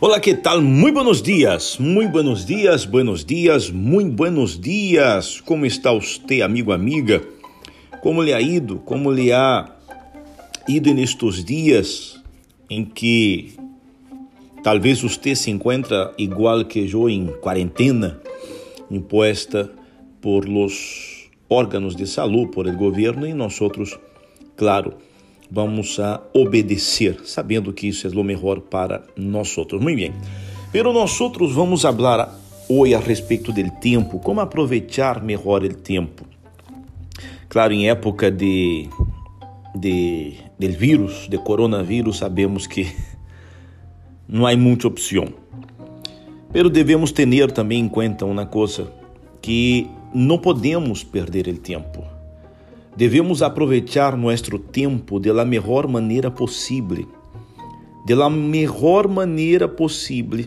Olá, que tal? Muito buenos dias, muito buenos dias, buenos dias, muito buenos dias. Como está você, amigo, amiga? Como lhe ha ido? Como lhe ha ido nestes dias em que talvez você se encontra igual que eu em quarentena, imposta por los órgãos de saúde, por el governo e nós outros, claro, vamos a obedecer, sabendo que isso é o melhor para nós outros. Muito bem. Pero nós outros vamos falar hoje a respeito do tempo, como aproveitar melhor o tempo. Claro, em época de de del vírus, de coronavírus, sabemos que não há muita opção. Pero devemos ter também em conta uma coisa que não podemos perder o tempo Devemos aproveitar nosso tempo de la melhor maneira possível. De la melhor maneira possível,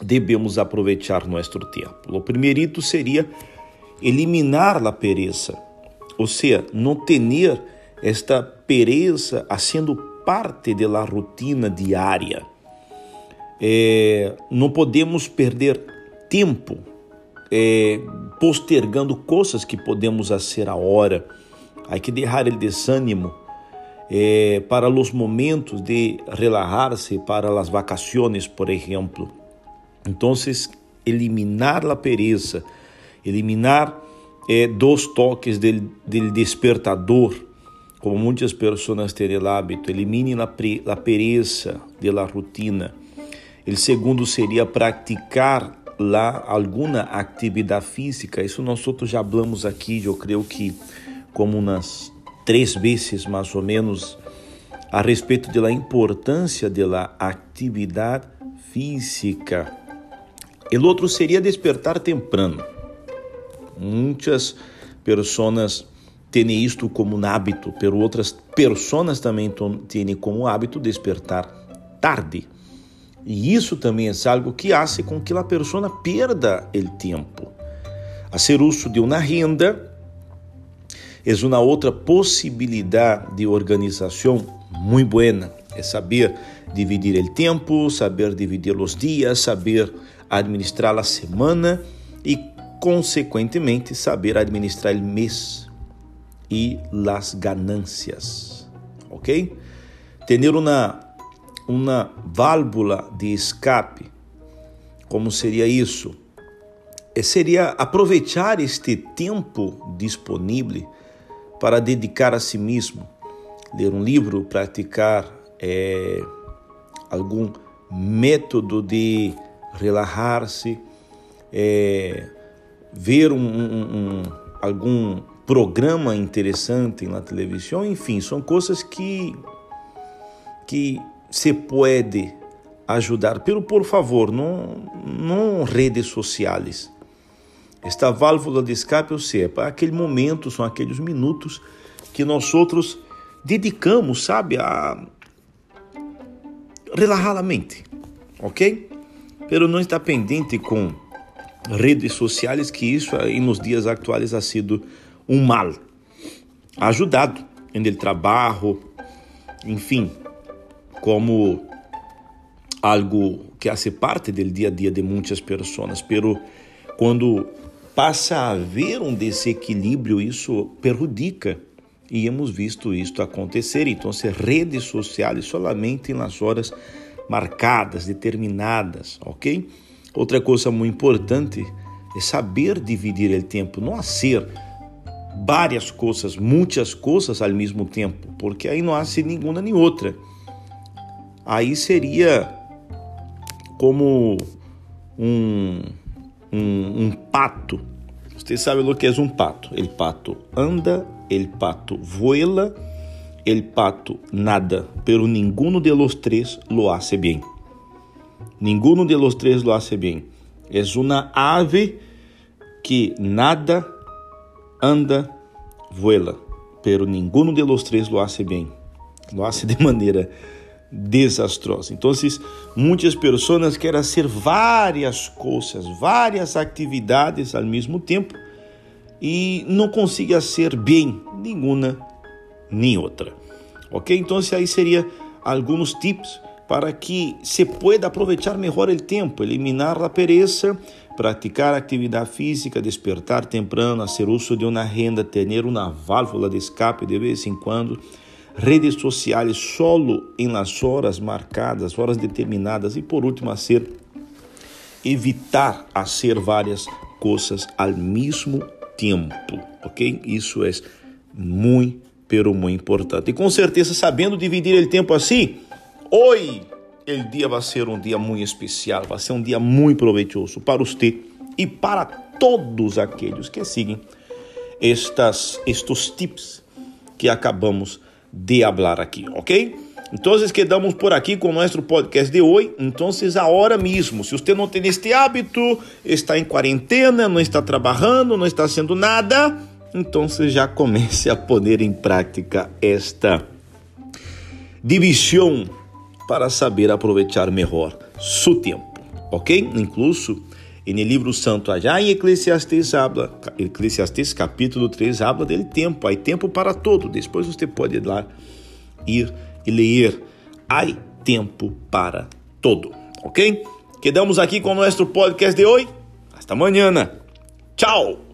devemos aproveitar nosso tempo. O primeirito seria eliminar a pereza, ou seja, não ter esta pereza sendo parte da rotina diária. É, não podemos perder tempo é, postergando coisas que podemos fazer a hora Há que deixar o desânimo eh, para os momentos de relajar-se, para as vacações, por exemplo. Então, eliminar a pereza, eliminar eh, dos toques do, do despertador, como muitas pessoas têm o hábito, elimine a pereza da rotina. O segundo seria praticar lá alguma atividade física. Isso nós outros já falamos aqui, eu creio que como umas três vezes mais ou menos a respeito da importância da atividade física. O outro seria despertar temprano. Muitas pessoas têm isto como um hábito, pero outras pessoas também têm como hábito despertar tarde. E isso também é algo que faz com que a pessoa perda o tempo. Fazer uso de uma renda é uma outra possibilidade de organização muito buena. É saber dividir o tempo, saber dividir os dias, saber administrar a semana e, consequentemente, saber administrar o mês e as ganâncias. Ok? Ter uma, uma válvula de escape. Como seria isso? É, seria aproveitar este tempo disponível para dedicar a si mesmo, ler um livro, praticar é, algum método de relaxar-se, é, ver um, um, um, algum programa interessante na televisão, enfim, são coisas que que se pode ajudar. Pero por favor, não, não redes sociais esta válvula de escape, ou seja, para aquele momento, são aqueles minutos que nós outros dedicamos, sabe, a relaxar a mente, ok? Pero não está pendente com redes sociais, que isso nos dias atuais ha sido um mal. Ha ajudado em trabalho, enfim, como algo que hace parte do dia a dia de muitas pessoas, pero quando passa a haver um desequilíbrio, isso perjudica. E hemos visto isto acontecer. Então, se redes sociais somente nas horas marcadas, determinadas, ok? Outra coisa muito importante é saber dividir o tempo, não ser várias coisas, muitas coisas ao mesmo tempo, porque aí não há nenhuma nem outra. Aí seria como um um, um pato. Você sabe o que é um pato? El pato anda, el pato vuela, el pato nada, pero ninguno de los tres lo hace bien. Ninguno de los tres lo hace bien. Es una ave que nada, anda, vuela, pero ninguno de los tres lo hace bien. Lo hace de maneira desastrosa. Então, muitas pessoas querem fazer várias coisas, várias atividades ao mesmo tempo e não conseguem ser bem nenhuma nem outra. Ok? Então, aí seria alguns tips para que se pueda aprovechar melhor o tempo, eliminar a pereza, praticar atividade física, despertar temprano, fazer uso de uma renda, ter uma válvula de escape de vez em quando, redes sociais solo em las horas marcadas, horas determinadas e por último, ser evitar fazer várias coisas ao mesmo tempo, ok? Isso é muito, pero muito importante. E com certeza, sabendo dividir o tempo assim, hoje o dia vai ser um dia muito especial, vai ser um dia muito proveitoso para você e para todos aqueles que seguem estas, estes tips que acabamos de falar aqui, ok? Então, quedamos por aqui com o nosso podcast de hoje. Então, agora mesmo, se você não tem este hábito, está em quarentena, não está trabalhando, não está fazendo nada, então já comece a pôr em prática esta divisão para saber aproveitar melhor seu tempo, ok? Incluso no livro santo allá em Eclesiastes habla, Eclesiastes capítulo 3 habla del tempo, há tempo para todo. Depois você pode ir lá ir e ler. Há tempo para todo, ok? Quedamos aqui com o nosso podcast de hoje. Hasta amanhã. Tchau!